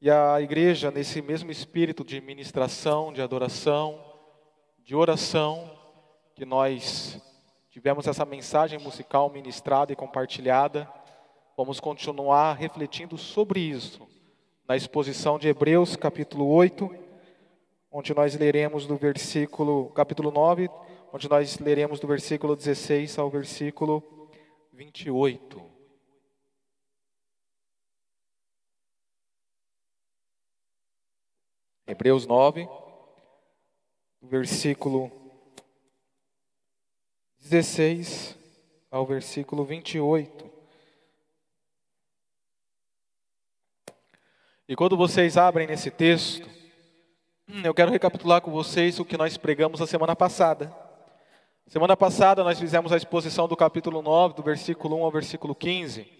E a igreja, nesse mesmo espírito de ministração, de adoração, de oração, que nós tivemos essa mensagem musical ministrada e compartilhada, vamos continuar refletindo sobre isso na exposição de Hebreus, capítulo 8, onde nós leremos do versículo, capítulo 9, onde nós leremos do versículo 16 ao versículo 28. Hebreus 9, versículo 16 ao versículo 28. E quando vocês abrem nesse texto, eu quero recapitular com vocês o que nós pregamos a semana passada. Semana passada nós fizemos a exposição do capítulo 9, do versículo 1 ao versículo 15,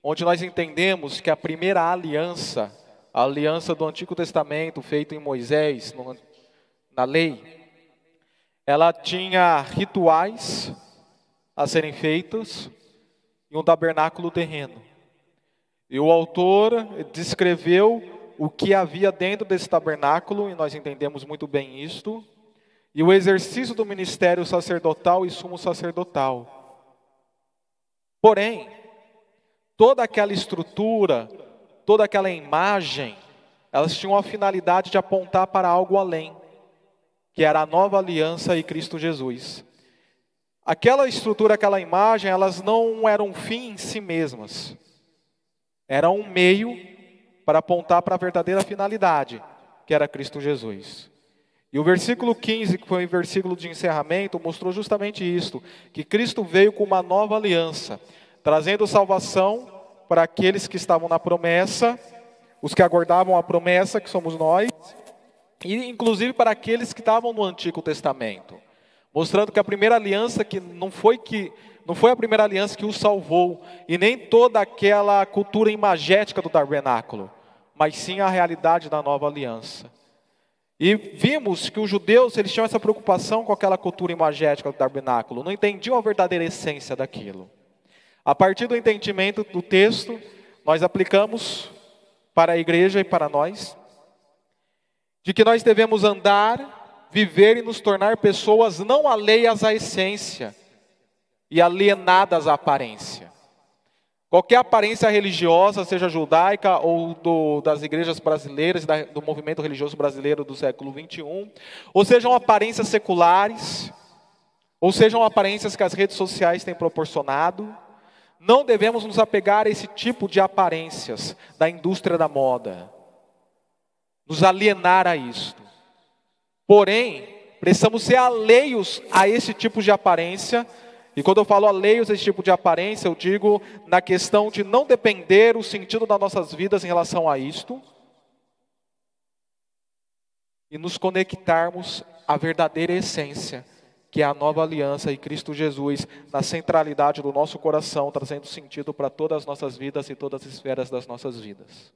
onde nós entendemos que a primeira aliança, a aliança do Antigo Testamento feita em Moisés, no, na lei, ela tinha rituais a serem feitos e um tabernáculo terreno. E o autor descreveu o que havia dentro desse tabernáculo, e nós entendemos muito bem isto, e o exercício do ministério sacerdotal e sumo sacerdotal. Porém, toda aquela estrutura, toda aquela imagem, elas tinham a finalidade de apontar para algo além, que era a nova aliança e Cristo Jesus. Aquela estrutura, aquela imagem, elas não eram um fim em si mesmas. Era um meio para apontar para a verdadeira finalidade, que era Cristo Jesus. E o versículo 15, que foi o versículo de encerramento, mostrou justamente isto: que Cristo veio com uma nova aliança, trazendo salvação para aqueles que estavam na promessa, os que aguardavam a promessa, que somos nós, e inclusive para aqueles que estavam no Antigo Testamento, mostrando que a primeira aliança que não foi que não foi a primeira aliança que o salvou, e nem toda aquela cultura imagética do tabernáculo, mas sim a realidade da nova aliança. E vimos que os judeus eles tinham essa preocupação com aquela cultura imagética do tabernáculo, não entendiam a verdadeira essência daquilo. A partir do entendimento do texto, nós aplicamos para a igreja e para nós, de que nós devemos andar, viver e nos tornar pessoas não alheias à essência, e alienadas à aparência. Qualquer aparência religiosa, seja judaica ou do, das igrejas brasileiras, da, do movimento religioso brasileiro do século 21, ou sejam aparências seculares, ou sejam aparências que as redes sociais têm proporcionado, não devemos nos apegar a esse tipo de aparências da indústria da moda, nos alienar a isto. Porém, precisamos ser alheios a esse tipo de aparência. E quando eu falo alheios a esse tipo de aparência, eu digo na questão de não depender o sentido das nossas vidas em relação a isto. E nos conectarmos à verdadeira essência, que é a nova aliança e Cristo Jesus na centralidade do nosso coração, trazendo sentido para todas as nossas vidas e todas as esferas das nossas vidas.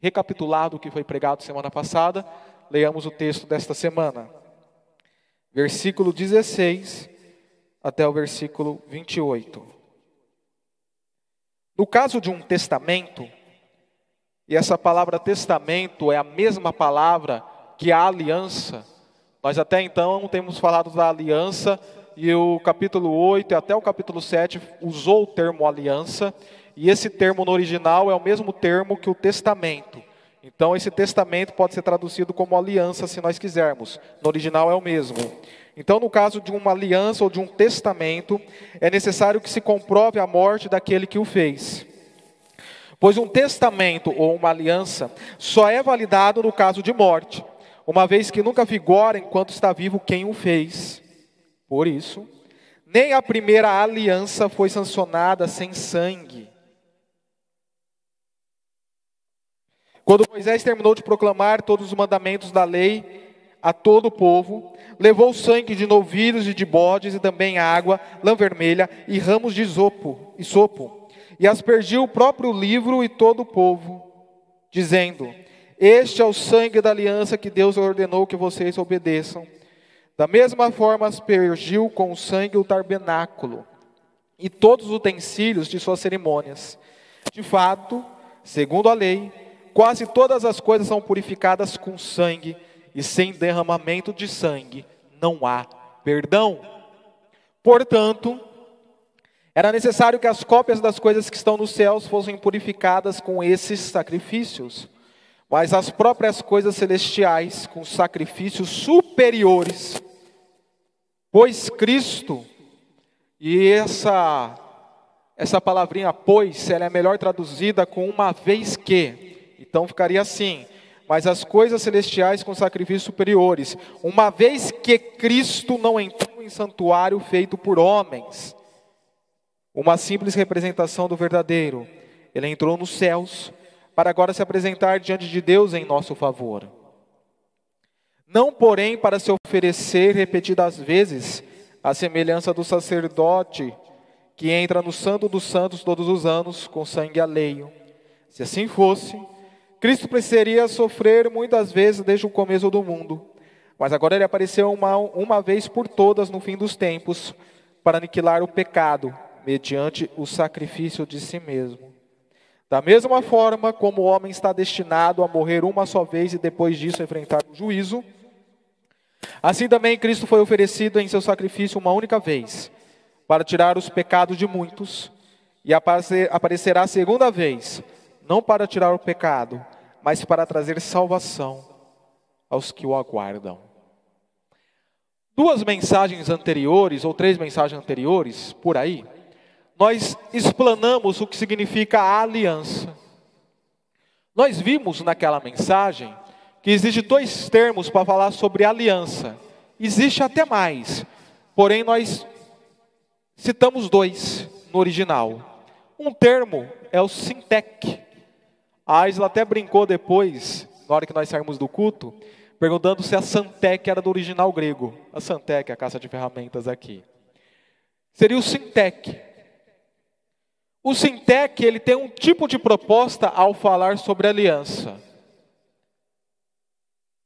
Recapitulado o que foi pregado semana passada, leiamos o texto desta semana. Versículo 16 até o versículo 28. No caso de um testamento, e essa palavra testamento é a mesma palavra que a aliança, nós até então temos falado da aliança, e o capítulo 8 e até o capítulo 7 usou o termo aliança, e esse termo no original é o mesmo termo que o testamento. Então, esse testamento pode ser traduzido como aliança, se nós quisermos. No original é o mesmo. Então, no caso de uma aliança ou de um testamento, é necessário que se comprove a morte daquele que o fez. Pois um testamento ou uma aliança só é validado no caso de morte, uma vez que nunca vigora enquanto está vivo quem o fez. Por isso, nem a primeira aliança foi sancionada sem sangue. Quando Moisés terminou de proclamar todos os mandamentos da lei, a todo o povo, levou sangue de novilhos e de bodes, e também água, lã vermelha e ramos de isopo, isopo, e aspergiu o próprio livro e todo o povo, dizendo: Este é o sangue da aliança que Deus ordenou que vocês obedeçam. Da mesma forma, aspergiu com o sangue o tabernáculo e todos os utensílios de suas cerimônias. De fato, segundo a lei, quase todas as coisas são purificadas com sangue, e sem derramamento de sangue não há perdão. Portanto, era necessário que as cópias das coisas que estão nos céus fossem purificadas com esses sacrifícios, mas as próprias coisas celestiais com sacrifícios superiores. Pois Cristo, e essa essa palavrinha pois, ela é melhor traduzida com uma vez que. Então ficaria assim: mas as coisas celestiais com sacrifícios superiores, uma vez que Cristo não entrou em santuário feito por homens, uma simples representação do verdadeiro, ele entrou nos céus para agora se apresentar diante de Deus em nosso favor. Não, porém, para se oferecer repetidas vezes, a semelhança do sacerdote que entra no Santo dos Santos todos os anos com sangue alheio. Se assim fosse, Cristo precisaria sofrer muitas vezes desde o começo do mundo, mas agora ele apareceu uma, uma vez por todas no fim dos tempos para aniquilar o pecado, mediante o sacrifício de si mesmo. Da mesma forma como o homem está destinado a morrer uma só vez e depois disso enfrentar o juízo, assim também Cristo foi oferecido em seu sacrifício uma única vez, para tirar os pecados de muitos, e aparecerá segunda vez não para tirar o pecado, mas para trazer salvação aos que o aguardam. Duas mensagens anteriores, ou três mensagens anteriores, por aí, nós explanamos o que significa a aliança. Nós vimos naquela mensagem que existe dois termos para falar sobre aliança. Existe até mais, porém nós citamos dois no original. Um termo é o sintec, a Aisla até brincou depois, na hora que nós saímos do culto, perguntando se a Santec era do original grego. A Santec, a caça de ferramentas aqui. Seria o Sintec. O Sintec, ele tem um tipo de proposta ao falar sobre aliança,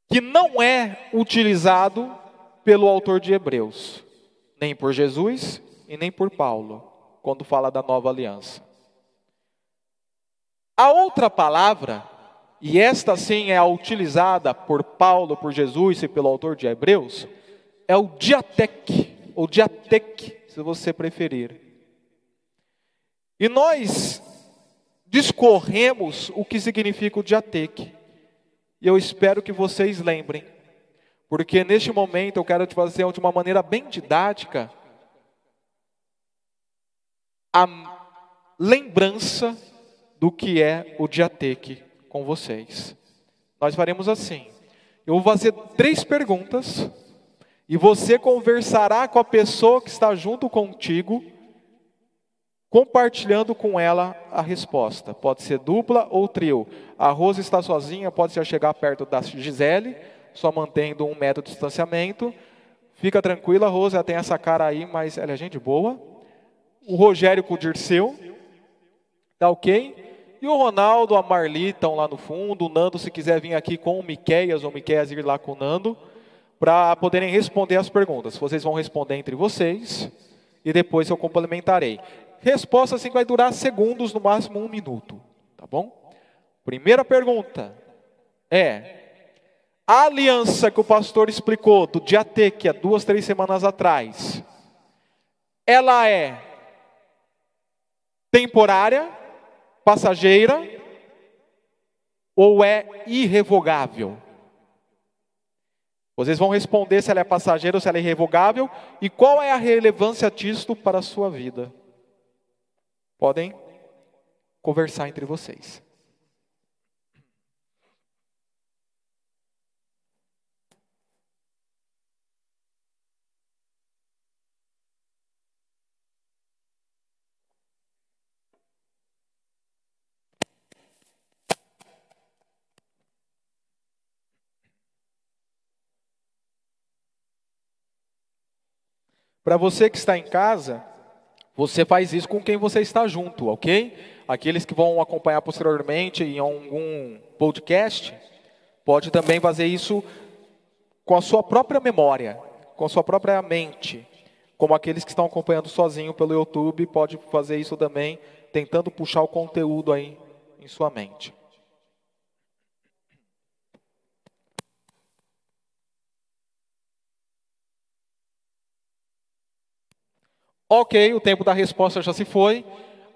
que não é utilizado pelo autor de Hebreus, nem por Jesus e nem por Paulo, quando fala da nova aliança. A outra palavra, e esta sim é a utilizada por Paulo, por Jesus e pelo autor de Hebreus, é o diatec, ou diatec, se você preferir. E nós discorremos o que significa o diatec. E eu espero que vocês lembrem, porque neste momento eu quero te fazer de uma maneira bem didática a lembrança do que é o Diateque com vocês. Nós faremos assim. Eu vou fazer três perguntas e você conversará com a pessoa que está junto contigo, compartilhando com ela a resposta. Pode ser dupla ou trio. A Rosa está sozinha, pode ser chegar perto da Gisele, só mantendo um metro de distanciamento. Fica tranquila, Rosa, ela tem essa cara aí, mas ela é gente boa. O Rogério com o Dirceu, tá ok? E o Ronaldo, a Marli estão lá no fundo. O Nando, se quiser vir aqui com o Miqueias, ou o Miqueias ir lá com o Nando, para poderem responder as perguntas. Vocês vão responder entre vocês e depois eu complementarei. Resposta assim vai durar segundos, no máximo um minuto. Tá bom? Primeira pergunta é: a aliança que o pastor explicou do dia T, que há duas, três semanas atrás, ela é temporária? passageira ou é irrevogável? Vocês vão responder se ela é passageira ou se ela é irrevogável e qual é a relevância disto para a sua vida. Podem conversar entre vocês. Para você que está em casa, você faz isso com quem você está junto, ok? Aqueles que vão acompanhar posteriormente em algum podcast, pode também fazer isso com a sua própria memória, com a sua própria mente. Como aqueles que estão acompanhando sozinho pelo YouTube, pode fazer isso também, tentando puxar o conteúdo aí em sua mente. Ok, o tempo da resposta já se foi.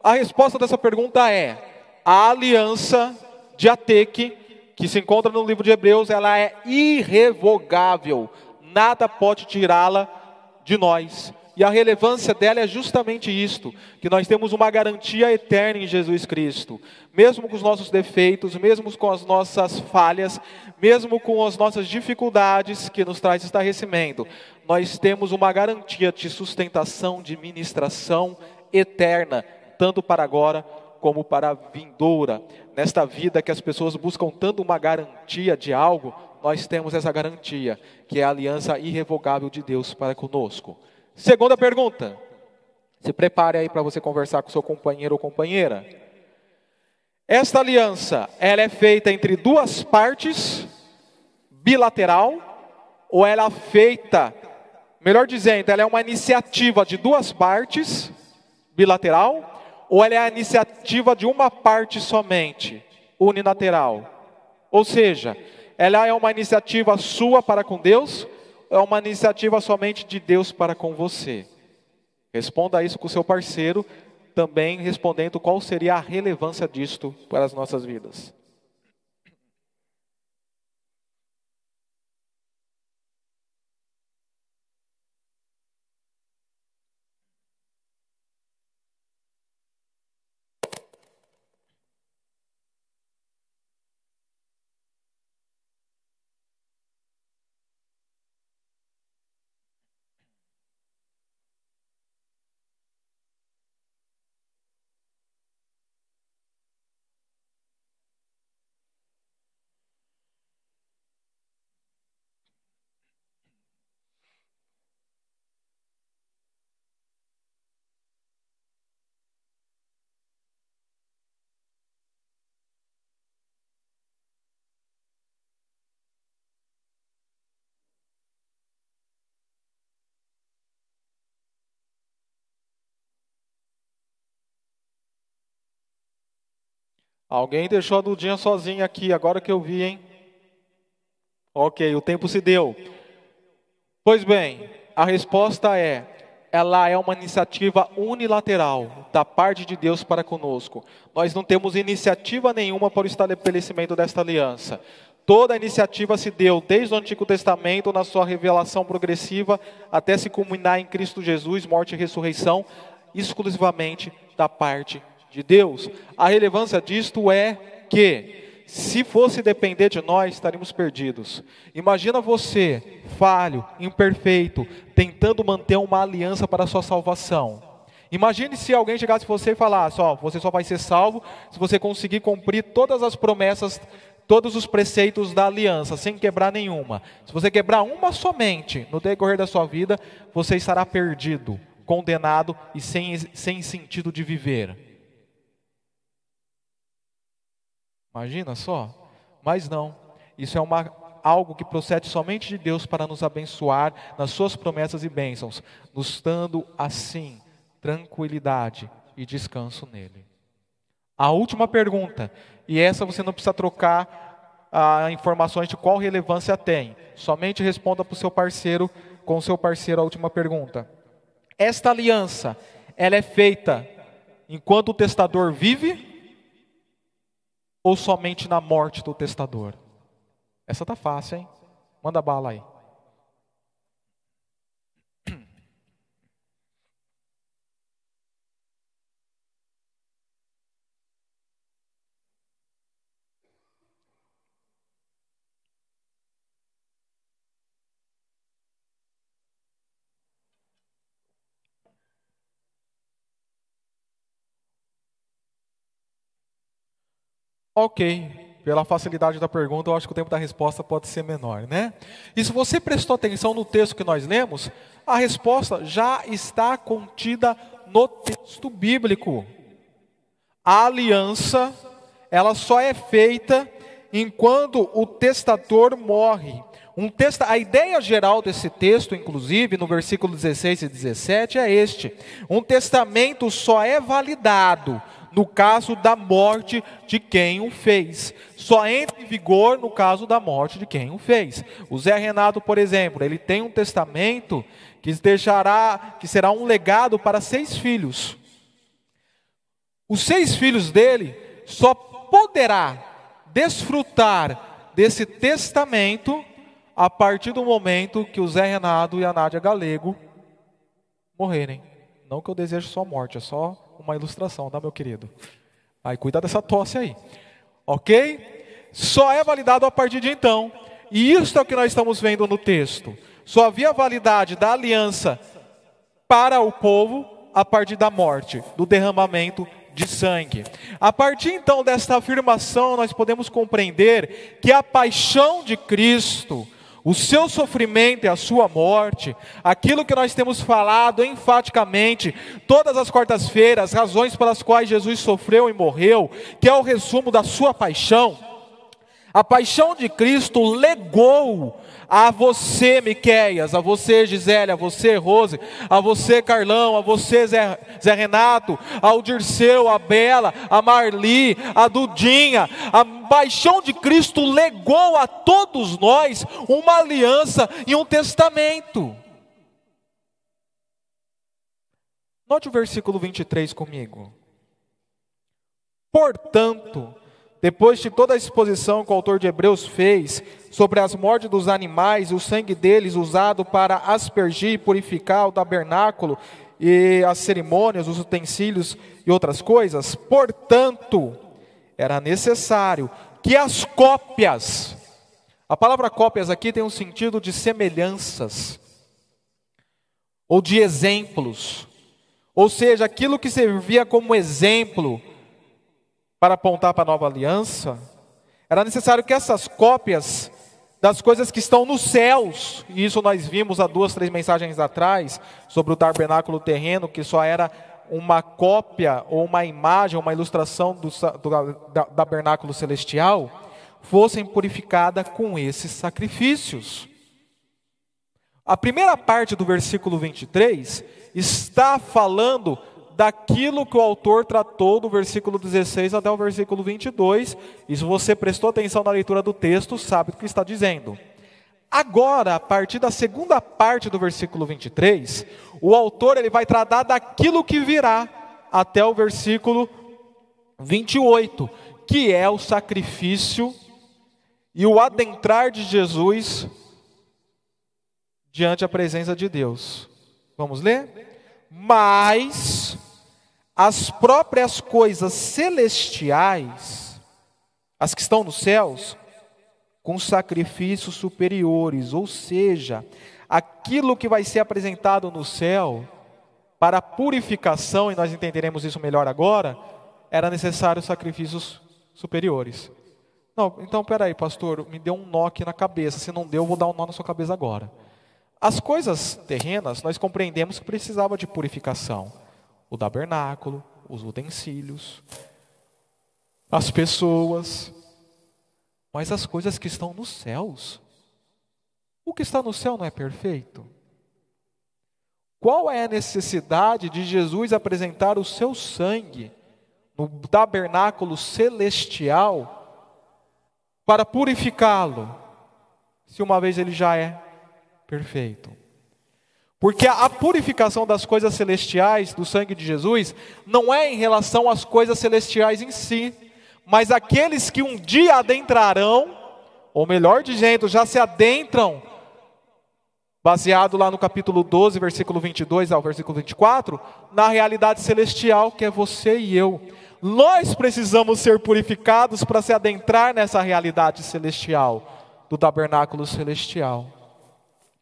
A resposta dessa pergunta é: a aliança de Ateque, que se encontra no livro de Hebreus, ela é irrevogável. Nada pode tirá-la de nós. E a relevância dela é justamente isto: que nós temos uma garantia eterna em Jesus Cristo. Mesmo com os nossos defeitos, mesmo com as nossas falhas, mesmo com as nossas dificuldades que nos traz estarrecimento, nós temos uma garantia de sustentação, de ministração eterna, tanto para agora como para a vindoura. Nesta vida que as pessoas buscam tanto uma garantia de algo, nós temos essa garantia, que é a aliança irrevogável de Deus para conosco. Segunda pergunta. Se prepare aí para você conversar com seu companheiro ou companheira. Esta aliança, ela é feita entre duas partes, bilateral, ou ela é feita, melhor dizendo, ela é uma iniciativa de duas partes, bilateral, ou ela é a iniciativa de uma parte somente, unilateral. Ou seja, ela é uma iniciativa sua para com Deus, é uma iniciativa somente de Deus para com você? Responda isso com o seu parceiro, também respondendo qual seria a relevância disto para as nossas vidas. Alguém deixou a Dudinha sozinha aqui, agora que eu vi, hein? Ok, o tempo se deu. Pois bem, a resposta é: ela é uma iniciativa unilateral da parte de Deus para conosco. Nós não temos iniciativa nenhuma para o estabelecimento desta aliança. Toda a iniciativa se deu desde o Antigo Testamento, na sua revelação progressiva, até se culminar em Cristo Jesus, morte e ressurreição, exclusivamente da parte de Deus. A relevância disto é que, se fosse depender de nós, estaríamos perdidos. Imagina você, falho, imperfeito, tentando manter uma aliança para a sua salvação. Imagine se alguém chegasse você e falasse: Ó, você só vai ser salvo se você conseguir cumprir todas as promessas, todos os preceitos da aliança, sem quebrar nenhuma. Se você quebrar uma somente no decorrer da sua vida, você estará perdido, condenado e sem, sem sentido de viver. Imagina só? Mas não. Isso é uma, algo que procede somente de Deus para nos abençoar nas suas promessas e bênçãos, nos dando assim tranquilidade e descanso nele. A última pergunta, e essa você não precisa trocar ah, informações de qual relevância tem, somente responda para o seu parceiro, com o seu parceiro a última pergunta. Esta aliança, ela é feita enquanto o testador vive ou somente na morte do testador? Essa tá fácil, hein? Manda bala aí. Ok, pela facilidade da pergunta, eu acho que o tempo da resposta pode ser menor, né? E se você prestou atenção no texto que nós lemos, a resposta já está contida no texto bíblico. A aliança, ela só é feita enquanto o testador morre. Um testa, a ideia geral desse texto, inclusive, no versículo 16 e 17, é este: um testamento só é validado no caso da morte de quem o fez. Só entra em vigor no caso da morte de quem o fez. O Zé Renato, por exemplo, ele tem um testamento que deixará, que será um legado para seis filhos. Os seis filhos dele só poderá desfrutar desse testamento a partir do momento que o Zé Renato e a Nádia Galego morrerem. Não que eu deseje sua morte, é só uma ilustração, tá, meu querido? Aí cuida dessa tosse aí. Ok? Só é validado a partir de então. E isso é o que nós estamos vendo no texto. Só havia validade da aliança para o povo a partir da morte, do derramamento de sangue. A partir então desta afirmação, nós podemos compreender que a paixão de Cristo, o seu sofrimento e a sua morte, aquilo que nós temos falado enfaticamente todas as quartas-feiras, razões pelas quais Jesus sofreu e morreu, que é o resumo da sua paixão. A paixão de Cristo legou a você, Miqueias, a você, Gisele, a você, Rose, a você, Carlão, a você, Zé, Zé Renato, ao Dirceu, a Bela, a Marli, a Dudinha. A paixão de Cristo legou a todos nós uma aliança e um testamento. Note o versículo 23 comigo. Portanto, depois de toda a exposição que o autor de Hebreus fez sobre as mortes dos animais, o sangue deles usado para aspergir e purificar o tabernáculo e as cerimônias, os utensílios e outras coisas, portanto, era necessário que as cópias, a palavra cópias aqui tem um sentido de semelhanças, ou de exemplos, ou seja, aquilo que servia como exemplo para apontar para a nova aliança, era necessário que essas cópias das coisas que estão nos céus, e isso nós vimos há duas, três mensagens atrás, sobre o tabernáculo terreno, que só era uma cópia ou uma imagem, uma ilustração do, tabernáculo celestial, fossem purificadas com esses sacrifícios. A primeira parte do versículo 23 está falando daquilo que o autor tratou do versículo 16 até o versículo 22. E se você prestou atenção na leitura do texto, sabe o que está dizendo. Agora, a partir da segunda parte do versículo 23, o autor ele vai tratar daquilo que virá até o versículo 28, que é o sacrifício e o adentrar de Jesus diante a presença de Deus. Vamos ler? Mas as próprias coisas celestiais, as que estão nos céus, com sacrifícios superiores, ou seja, aquilo que vai ser apresentado no céu para purificação, e nós entenderemos isso melhor agora, era necessário sacrifícios superiores. Não, então peraí, pastor, me deu um nó aqui na cabeça. Se não deu, eu vou dar um nó na sua cabeça agora. As coisas terrenas, nós compreendemos que precisava de purificação o tabernáculo, os utensílios, as pessoas, mas as coisas que estão nos céus. O que está no céu não é perfeito? Qual é a necessidade de Jesus apresentar o seu sangue no tabernáculo celestial para purificá-lo, se uma vez ele já é perfeito? Porque a purificação das coisas celestiais do sangue de Jesus não é em relação às coisas celestiais em si, mas aqueles que um dia adentrarão, ou melhor dizendo, já se adentram, baseado lá no capítulo 12, versículo 22 ao versículo 24, na realidade celestial que é você e eu. Nós precisamos ser purificados para se adentrar nessa realidade celestial, do tabernáculo celestial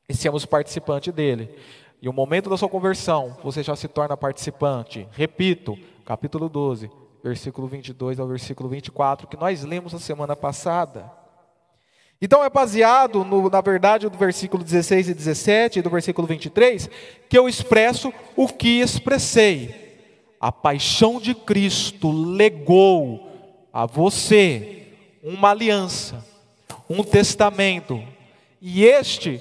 e sermos participante dele. E o momento da sua conversão, você já se torna participante. Repito, capítulo 12, versículo 22 ao versículo 24, que nós lemos a semana passada. Então é baseado, no, na verdade, do versículo 16 e 17 e do versículo 23, que eu expresso o que expressei. A paixão de Cristo legou a você uma aliança, um testamento, e este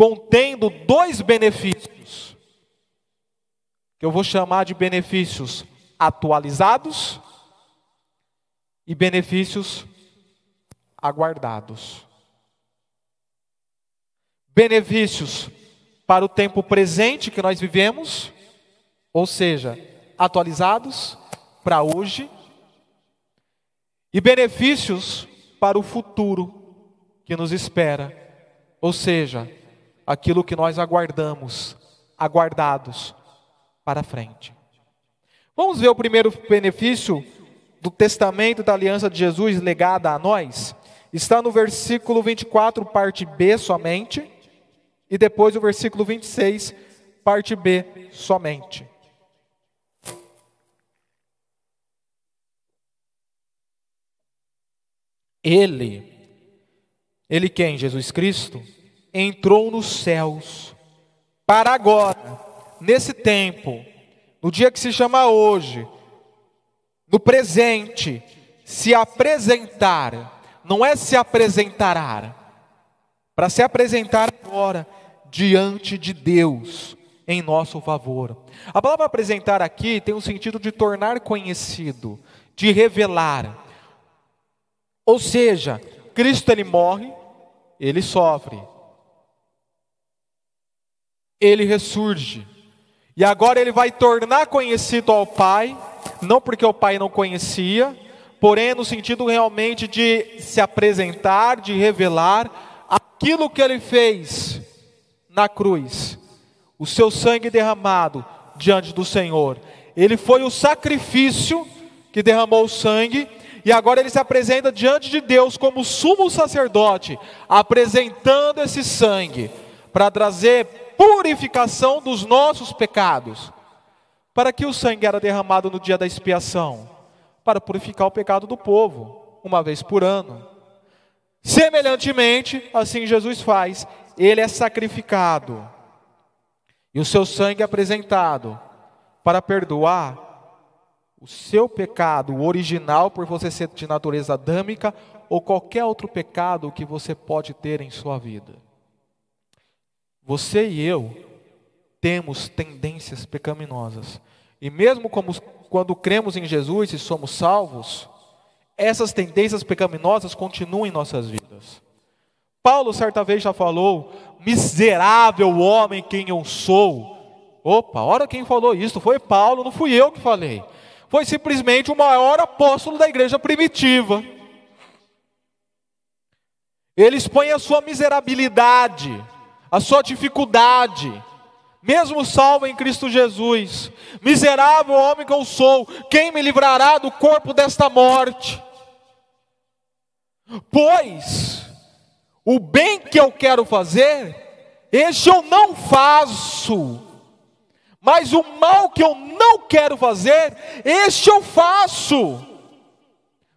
contendo dois benefícios, que eu vou chamar de benefícios atualizados e benefícios aguardados. Benefícios para o tempo presente que nós vivemos, ou seja, atualizados para hoje, e benefícios para o futuro que nos espera, ou seja, aquilo que nós aguardamos, aguardados para frente. Vamos ver o primeiro benefício do testamento da aliança de Jesus legada a nós? Está no versículo 24, parte B somente, e depois o versículo 26, parte B somente. Ele, ele quem? Jesus Cristo, entrou nos céus para agora, nesse tempo, no dia que se chama hoje, no presente, se apresentar, não é se apresentará, para se apresentar agora diante de Deus em nosso favor. A palavra apresentar aqui tem o sentido de tornar conhecido, de revelar. Ou seja, Cristo ele morre, ele sofre, ele ressurge, e agora ele vai tornar conhecido ao Pai, não porque o Pai não conhecia, porém no sentido realmente de se apresentar, de revelar aquilo que ele fez na cruz, o seu sangue derramado diante do Senhor. Ele foi o sacrifício que derramou o sangue, e agora ele se apresenta diante de Deus como sumo sacerdote, apresentando esse sangue para trazer purificação dos nossos pecados. Para que o sangue era derramado no dia da expiação? Para purificar o pecado do povo, uma vez por ano. Semelhantemente, assim Jesus faz, ele é sacrificado e o seu sangue é apresentado para perdoar o seu pecado original por você ser de natureza adâmica ou qualquer outro pecado que você pode ter em sua vida. Você e eu temos tendências pecaminosas. E mesmo como, quando cremos em Jesus e somos salvos, essas tendências pecaminosas continuam em nossas vidas. Paulo certa vez já falou: miserável homem quem eu sou. Opa, olha quem falou isso, foi Paulo, não fui eu que falei. Foi simplesmente o maior apóstolo da igreja primitiva. Ele expõe a sua miserabilidade, a sua dificuldade, mesmo salvo em Cristo Jesus. Miserável homem que eu sou, quem me livrará do corpo desta morte? Pois o bem que eu quero fazer, este eu não faço. Mas o mal que eu não quero fazer, este eu faço.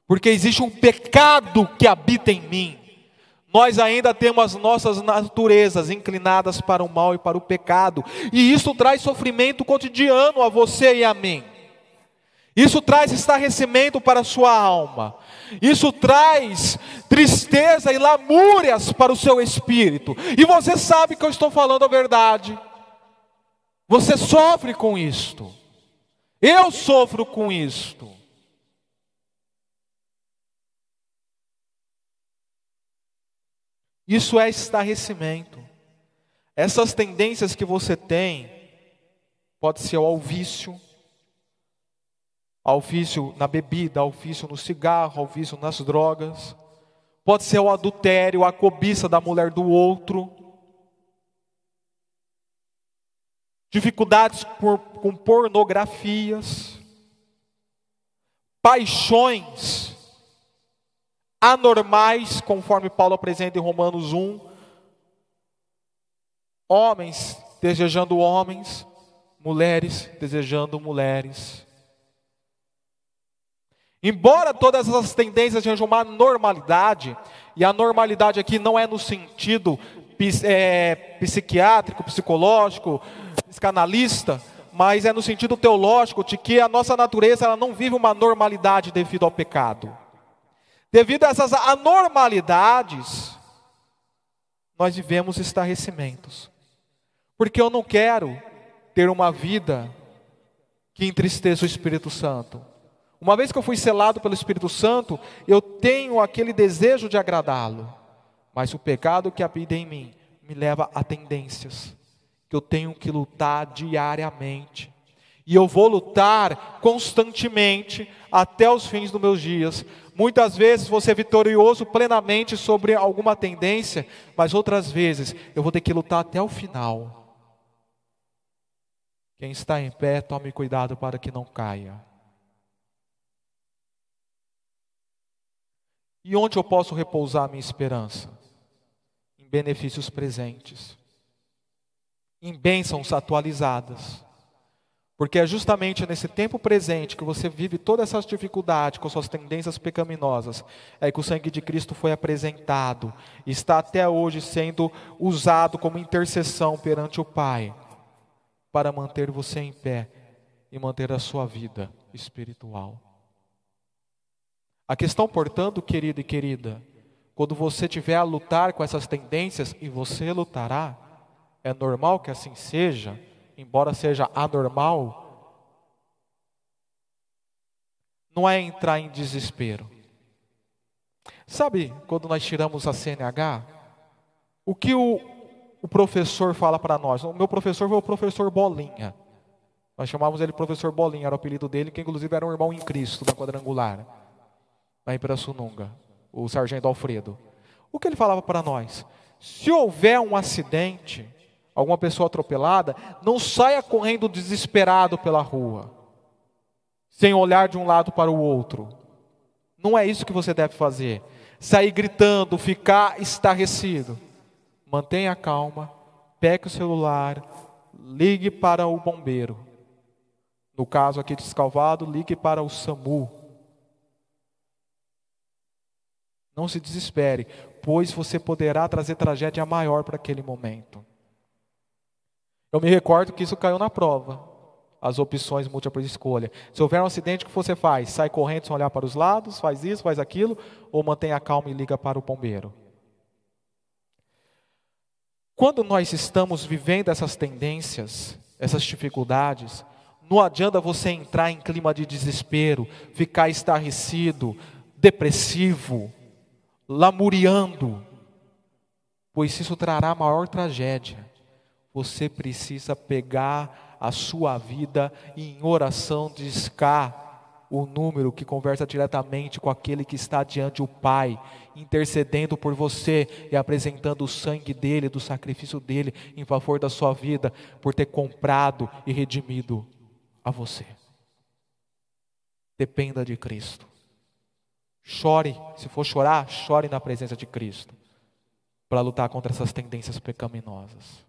Porque existe um pecado que habita em mim. Nós ainda temos as nossas naturezas inclinadas para o mal e para o pecado, e isso traz sofrimento cotidiano a você e a mim. Isso traz estarrecimento para a sua alma. Isso traz tristeza e lamúrias para o seu espírito. E você sabe que eu estou falando a verdade. Você sofre com isto. Eu sofro com isto. Isso é estarrecimento. Essas tendências que você tem, pode ser ao vício, ao vício na bebida, ao vício no cigarro, ao vício nas drogas. Pode ser o adultério, a cobiça da mulher do outro. Dificuldades por, com pornografias. Paixões anormais, conforme Paulo apresenta em Romanos 1. Homens desejando homens, mulheres desejando mulheres. Embora todas essas tendências sejam uma normalidade, e a normalidade aqui não é no sentido é, psiquiátrico, psicológico, psicanalista, mas é no sentido teológico de que a nossa natureza ela não vive uma normalidade devido ao pecado. Devido a essas anormalidades, nós vivemos estarrecimentos. Porque eu não quero ter uma vida que entristeça o Espírito Santo Uma vez que eu fui selado pelo Espírito Santo, eu tenho aquele desejo de agradá-lo. Mas o pecado que habita em mim me leva a tendências que eu tenho que lutar diariamente. E eu vou lutar constantemente até os fins dos meus dias. Muitas vezes vou ser vitorioso plenamente sobre alguma tendência, mas outras vezes eu vou ter que lutar até o final. Quem está em pé, tome cuidado para que não caia. E onde eu posso repousar minha esperança? Em benefícios presentes, em bênçãos atualizadas. Porque é justamente nesse tempo presente que você vive toda essa dificuldade com suas tendências pecaminosas, é que o sangue de Cristo foi apresentado está até hoje sendo usado como intercessão perante o Pai, para manter você em pé e manter a sua vida espiritual. A questão, portanto, querido e querida, quando você tiver a lutar com essas tendências, e você lutará, é normal que assim seja, embora seja anormal, não é entrar em desespero. Sabe quando nós tiramos a CNH? O que o, o professor fala para nós? O meu professor foi o professor Bolinha. Nós chamávamos ele professor Bolinha, era o apelido dele, que inclusive era um irmão em Cristo da quadrangular lá em Pirassununga, o sargento Alfredo. O que ele falava para nós? Se houver um acidente, alguma pessoa atropelada, não saia correndo desesperado pela rua, sem olhar de um lado para o outro. Não é isso que você deve fazer. Sair gritando, ficar estarrecido. Mantenha calma, pegue o celular, ligue para o bombeiro. No caso aqui de Escalvado, ligue para o SAMU Não se desespere, pois você poderá trazer tragédia maior para aquele momento. Eu me recordo que isso caiu na prova. As opções múltipla escolha. Se houver um acidente, o que você faz? Sai correndo sem olhar para os lados, faz isso, faz aquilo, ou mantém a calma e liga para o bombeiro? Quando nós estamos vivendo essas tendências, essas dificuldades, não adianta você entrar em clima de desespero, ficar estarrecido, depressivo, lamuriando, pois isso trará maior tragédia. Você precisa pegar a sua vida e em oração discar o número que conversa diretamente com aquele que está diante do Pai, intercedendo por você e apresentando o sangue dele, do sacrifício dele em favor da sua vida, por ter comprado e redimido a você. Dependa de Cristo. Chore, se for chorar, chore na presença de Cristo, para lutar contra essas tendências pecaminosas.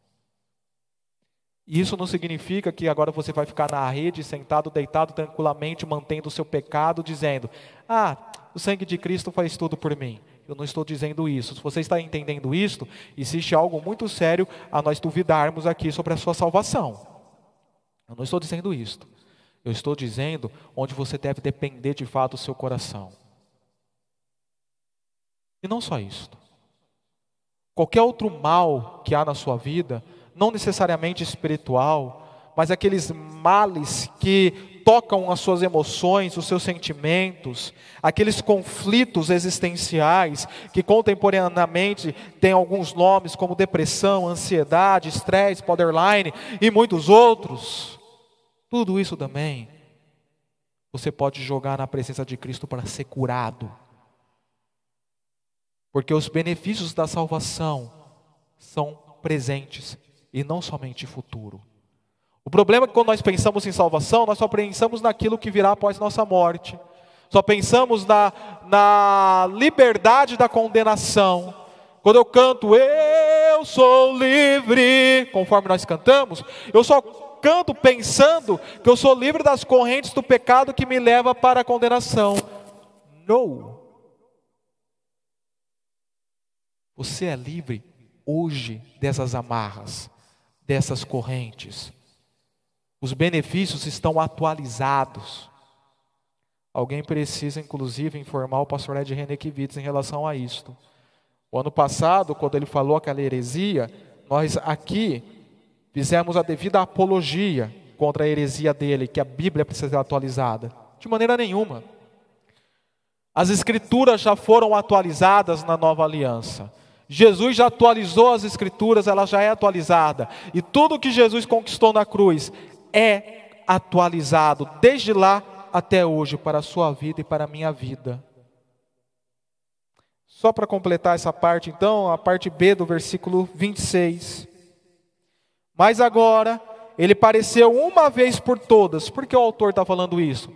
E isso não significa que agora você vai ficar na rede, sentado, deitado tranquilamente, mantendo o seu pecado, dizendo: Ah, o sangue de Cristo faz tudo por mim. Eu não estou dizendo isso. Se você está entendendo isto, existe algo muito sério a nós duvidarmos aqui sobre a sua salvação. Eu não estou dizendo isto. Eu estou dizendo onde você deve depender de fato do seu coração. E não só isto. Qualquer outro mal que há na sua vida, não necessariamente espiritual, mas aqueles males que tocam as suas emoções, os seus sentimentos, aqueles conflitos existenciais que contemporaneamente têm alguns nomes como depressão, ansiedade, estresse, borderline e muitos outros. Tudo isso também você pode jogar na presença de Cristo para ser curado. Porque os benefícios da salvação são presentes e não somente futuro. O problema é que quando nós pensamos em salvação, nós só pensamos naquilo que virá após nossa morte. Só pensamos na, na liberdade da condenação. Quando eu canto, eu sou livre, conforme nós cantamos, eu só canto pensando que eu sou livre das correntes do pecado que me leva para a condenação. Não. Você é livre hoje dessas amarras, dessas correntes. Os benefícios estão atualizados. Alguém precisa, inclusive, informar o pastor Ed René Kivitz em relação a isto. O ano passado, quando ele falou aquela heresia, nós aqui fizemos a devida apologia contra a heresia dele, que a Bíblia precisa ser atualizada De maneira nenhuma. As escrituras já foram atualizadas na nova aliança. Jesus já atualizou as escrituras, ela já é atualizada. E tudo que Jesus conquistou na cruz é atualizado desde lá até hoje para a sua vida e para a minha vida. Só para completar essa parte, então, a parte B do versículo 26. Mas agora, ele pareceu uma vez por todas. Por que o autor está falando isso?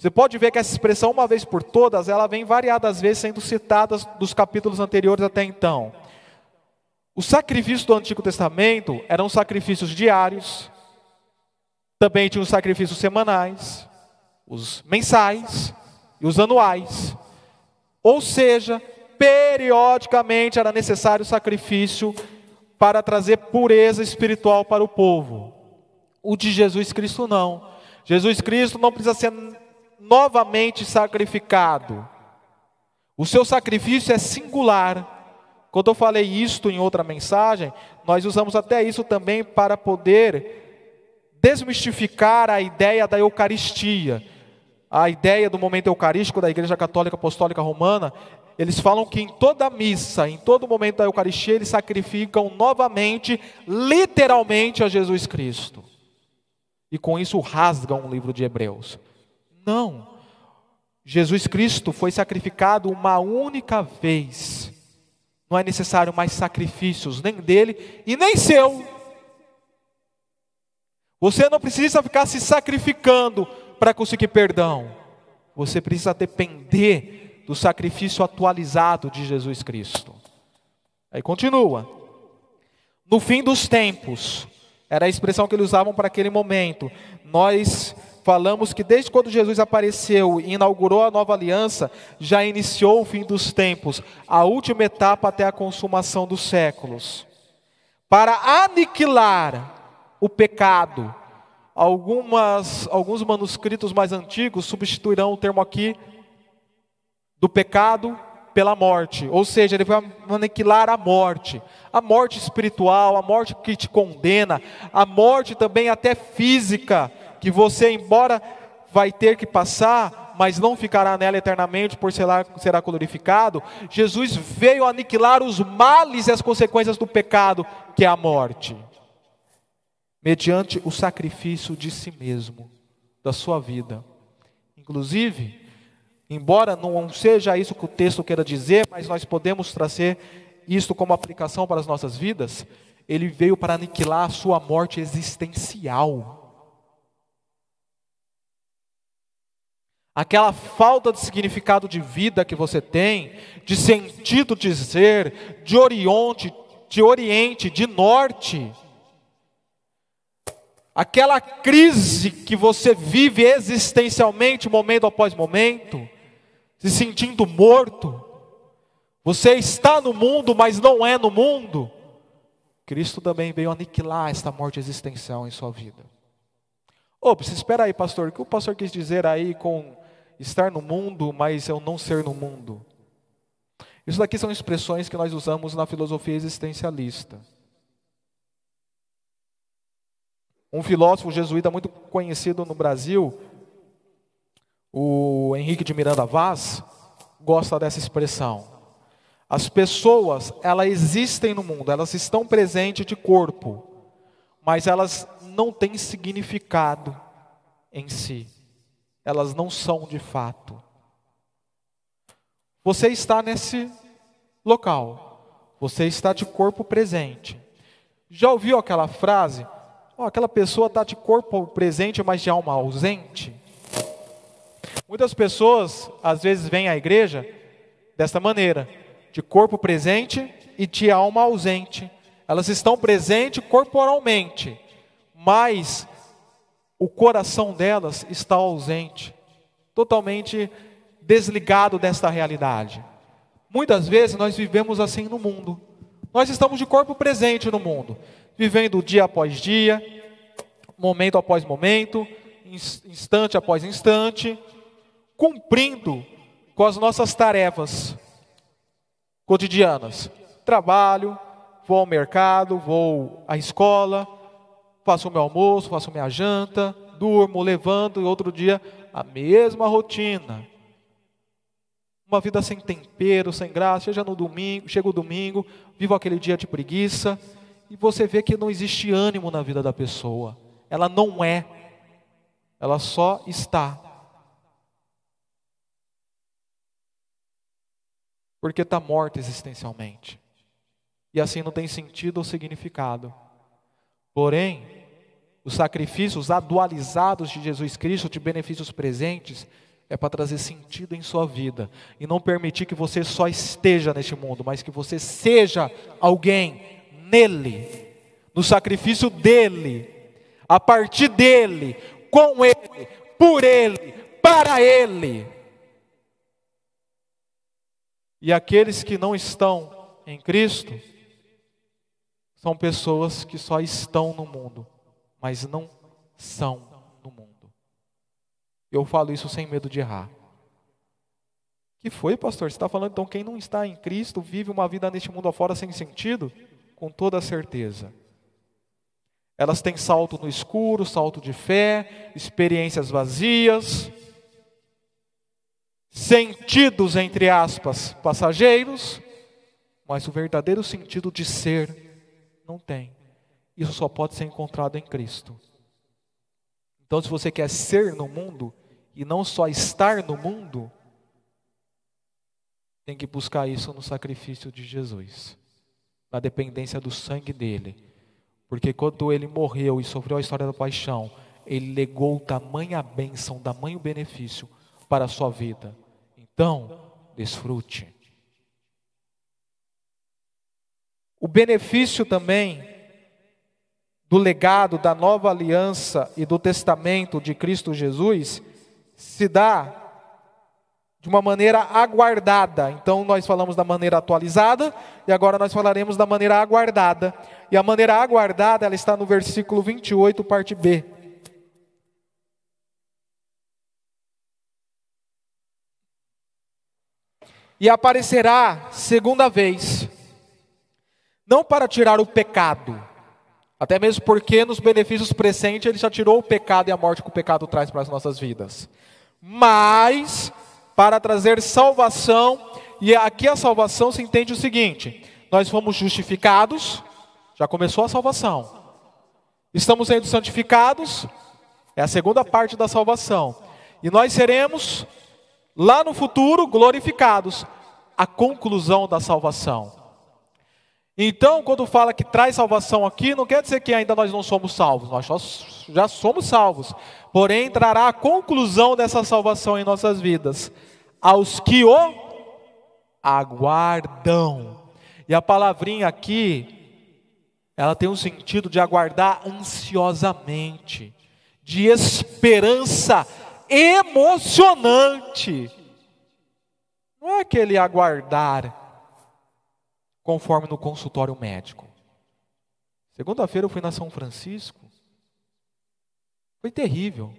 Você pode ver que essa expressão, uma vez por todas, ela vem variadas vezes sendo citada dos capítulos anteriores até então. Os sacrifícios do Antigo Testamento eram sacrifícios diários, também tinham os sacrifícios semanais, os mensais e os anuais. Ou seja, periodicamente era necessário sacrifício para trazer pureza espiritual para o povo. O de Jesus Cristo não. Jesus Cristo não precisa ser novamente sacrificado. O seu sacrifício é singular. Quando eu falei isto em outra mensagem, nós usamos até isso também para poder desmistificar a ideia da Eucaristia. A ideia do momento eucarístico da Igreja Católica Apostólica Romana, eles falam que em toda missa, em todo momento da Eucaristia, eles sacrificam novamente, literalmente, a Jesus Cristo. E com isso rasgam o livro de Hebreus. Não. Jesus Cristo foi sacrificado uma única vez. Não é necessário mais sacrifícios, nem dele e nem seu. Você não precisa ficar se sacrificando para conseguir perdão. Você precisa depender do sacrifício atualizado de Jesus Cristo. Aí continua. No fim dos tempos, era a expressão que eles usavam para aquele momento. Nós falamos que desde quando Jesus apareceu e inaugurou a nova aliança, já iniciou o fim dos tempos, a última etapa até a consumação dos séculos. Para aniquilar o pecado, algumas, alguns manuscritos mais antigos substituirão o termo aqui do pecado pela morte, ou seja, ele vai aniquilar a morte, a morte espiritual, a morte que te condena, a morte também até física, que você, embora vai ter que passar, mas não ficará nela eternamente, por será, será glorificado. Jesus veio aniquilar os males e as consequências do pecado, que é a morte, mediante o sacrifício de si mesmo, da sua vida. Inclusive, embora não seja isso que o texto queira dizer, mas nós podemos trazer isto como aplicação para as nossas vidas, ele veio para aniquilar a sua morte existencial. Aquela falta de significado de vida que você tem, de sentido de ser, de oriente, de oriente, de norte, aquela crise que você vive existencialmente, momento após momento, se sentindo morto, você está no mundo, mas não é no mundo. Cristo também veio aniquilar esta morte existencial em sua vida. Opa, espera aí, pastor, o que o pastor quis dizer aí com estar no mundo, mas eu não ser no mundo. Isso daqui são expressões que nós usamos na filosofia existencialista. Um filósofo jesuíta muito conhecido no Brasil, o Henrique de Miranda Vaz, gosta dessa expressão. As pessoas, elas existem no mundo, elas estão presentes de corpo, mas elas não têm significado em si elas não são de fato. Você está nesse local, você está de corpo presente. Já ouviu aquela frase? Oh, aquela pessoa está de corpo presente, mas de alma ausente. Muitas pessoas, às vezes, vêm à igreja desta maneira: de corpo presente e de alma ausente. Elas estão presentes corporalmente, mas o coração delas está ausente, totalmente desligado desta realidade. Muitas vezes nós vivemos assim no mundo. Nós estamos de corpo presente no mundo, vivendo dia após dia, momento após momento, instante após instante, cumprindo com as nossas tarefas cotidianas. Trabalho, vou ao mercado, vou à escola, faço o meu almoço, faço minha janta, durmo, levanto e outro dia A mesma rotina. Uma vida sem tempero, sem graça, seja no domingo, chega o domingo, vivo aquele dia de preguiça, e você vê que não existe ânimo na vida da pessoa. Ela não é, ela só está. Porque está morta existencialmente. E assim não tem sentido ou significado. Porém, os sacrifícios atualizados de Jesus Cristo, de benefícios presentes, é para trazer sentido em sua vida e não permitir que você só esteja neste mundo, mas que você seja alguém nele, no sacrifício dele, a partir dele, com ele, por ele, para ele. E aqueles que não estão em Cristo são pessoas que só estão no mundo, mas não são eu falo isso sem medo de errar. Que foi, pastor? Você está falando então quem não está em Cristo vive uma vida neste mundo afora sem sentido? Com toda certeza. Elas têm salto no escuro, salto de fé, experiências vazias, sentidos, entre aspas, passageiros, mas o verdadeiro sentido de ser não tem. Isso só pode ser encontrado em Cristo. Então, se você quer ser no mundo, e não só estar no mundo, tem que buscar isso no sacrifício de Jesus, na dependência do sangue dele. Porque quando ele morreu e sofreu a história da paixão, ele legou tamanha bênção, tamanho benefício para a sua vida. Então, desfrute. O benefício também do legado da nova aliança e do testamento de Cristo Jesus se dá de uma maneira aguardada. Então nós falamos da maneira atualizada e agora nós falaremos da maneira aguardada. E a maneira aguardada, ela está no versículo 28, parte B. E aparecerá segunda vez, não para tirar o pecado, até mesmo porque nos benefícios presentes ele já tirou o pecado e a morte que o pecado traz para as nossas vidas mas para trazer salvação, e aqui a salvação se entende o seguinte: nós fomos justificados, já começou a salvação. Estamos sendo santificados, é a segunda parte da salvação. E nós seremos lá no futuro glorificados, a conclusão da salvação. Então, quando fala que traz salvação aqui, não quer dizer que ainda nós não somos salvos, nós já somos salvos. Porém, entrará a conclusão dessa salvação em nossas vidas, aos que o aguardam. E a palavrinha aqui, ela tem um sentido de aguardar ansiosamente, de esperança emocionante. Não é aquele aguardar conforme no consultório médico. Segunda-feira eu fui na São Francisco. Foi terrível.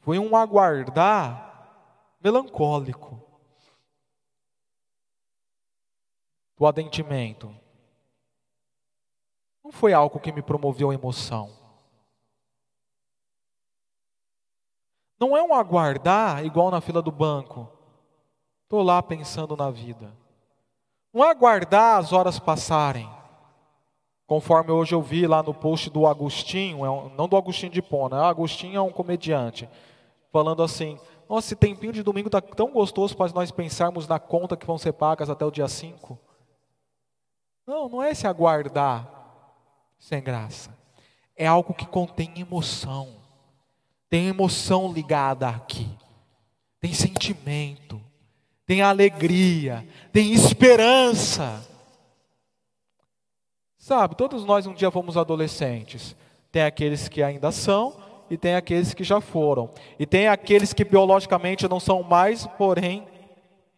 Foi um aguardar melancólico do adentimento. Não foi algo que me promoveu emoção. Não é um aguardar igual na fila do banco. Estou lá pensando na vida. Não aguardar as horas passarem. Conforme hoje eu vi lá no post do Agostinho, é não do Agostinho de Pona, o Agostinho é um comediante, falando assim: Nossa, esse tempinho de domingo está tão gostoso para nós pensarmos na conta que vão ser pagas até o dia 5. Não, não é esse aguardar sem graça. É algo que contém emoção. Tem emoção ligada aqui. Tem sentimento tem alegria, tem esperança. Sabe, todos nós um dia fomos adolescentes. Tem aqueles que ainda são e tem aqueles que já foram. E tem aqueles que biologicamente não são mais, porém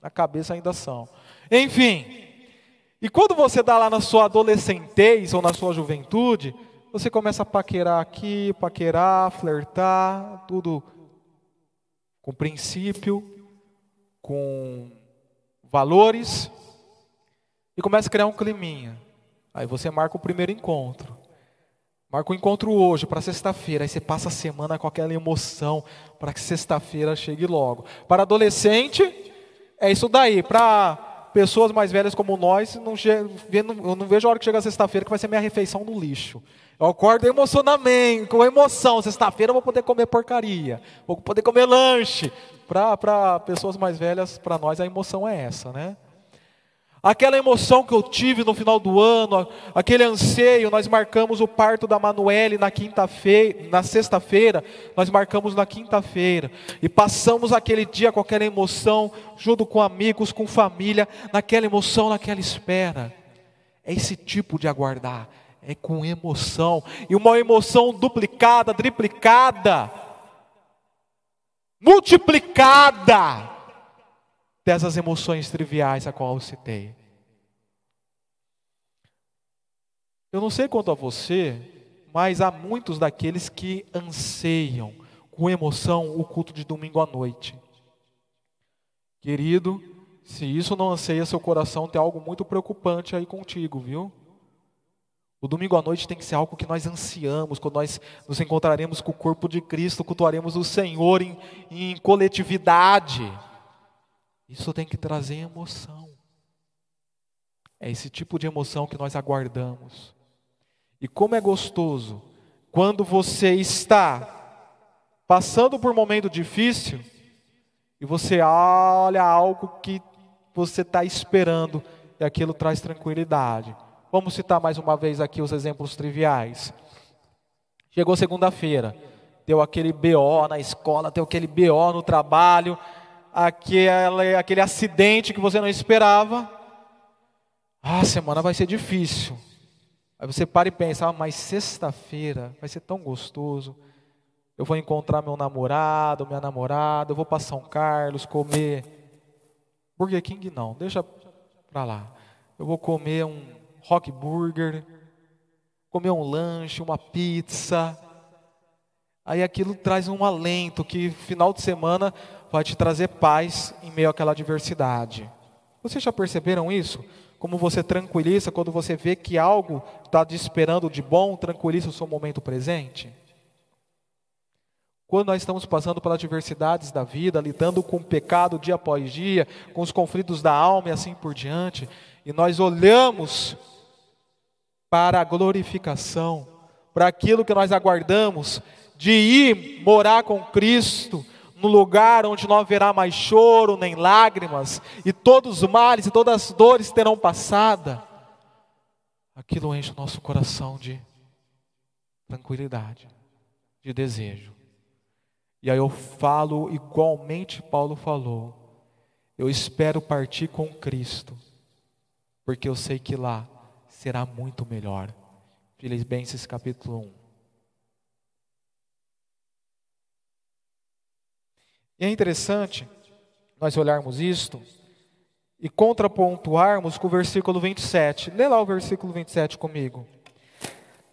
na cabeça ainda são. Enfim, e quando você está lá na sua adolescentez ou na sua juventude, você começa a paquerar aqui, paquerar, flertar, tudo com princípio, com valores e começa a criar um climinha. Aí você marca o primeiro encontro. Marca o encontro hoje para sexta-feira, aí você passa a semana com aquela emoção para que sexta-feira chegue logo. Para adolescente, é isso daí. Para pessoas mais velhas como nós, não, eu não vejo a hora que chega sexta-feira que vai ser minha refeição no lixo. Eu acordo emocionamento, com emoção. Sexta-feira eu vou poder comer porcaria, vou poder comer lanche. Para pessoas mais velhas, para nós a emoção é essa, né? Aquela emoção que eu tive no final do ano, aquele anseio, nós marcamos o parto da Manuele na quinta-feira, na sexta-feira, nós marcamos na quinta-feira e passamos aquele dia com aquela emoção, junto com amigos, com família, naquela emoção, naquela espera. É esse tipo de aguardar, é com emoção, e uma emoção duplicada, triplicada, multiplicada dessas emoções triviais a qual eu citei. Eu não sei quanto a você, mas há muitos daqueles que anseiam com emoção o culto de domingo à noite. Querido, se isso não anseia seu coração, tem algo muito preocupante aí contigo, viu? O domingo à noite tem que ser algo que nós ansiamos, quando nós nos encontraremos com o corpo de Cristo, cultuaremos o Senhor em, em coletividade. Isso tem que trazer emoção. É esse tipo de emoção que nós aguardamos. E como é gostoso quando você está passando por um momento difícil e você olha algo que você está esperando e aquilo traz tranquilidade. Vamos citar mais uma vez aqui os exemplos triviais. Chegou segunda-feira, deu aquele BO na escola, deu aquele BO no trabalho, aquele, aquele acidente que você não esperava. Ah, semana vai ser difícil. Aí você para e pensa, ah, mas sexta-feira vai ser tão gostoso. Eu vou encontrar meu namorado, minha namorada, eu vou para São Carlos comer. Burger King não, deixa para lá. Eu vou comer um rock burger, comer um lanche, uma pizza. Aí aquilo traz um alento que final de semana vai te trazer paz em meio àquela adversidade. Vocês já perceberam isso? Como você tranquiliza quando você vê que algo está te esperando de bom, tranquiliza o seu momento presente? Quando nós estamos passando pelas adversidades da vida, lidando com o pecado dia após dia, com os conflitos da alma e assim por diante, e nós olhamos para a glorificação, para aquilo que nós aguardamos, de ir morar com Cristo, no lugar onde não haverá mais choro nem lágrimas, e todos os males e todas as dores terão passado, aquilo enche o nosso coração de tranquilidade, de desejo. E aí eu falo igualmente Paulo falou, eu espero partir com Cristo, porque eu sei que lá será muito melhor. Filipenses capítulo 1. E é interessante nós olharmos isto e contrapontuarmos com o versículo 27. Lê lá o versículo 27 comigo.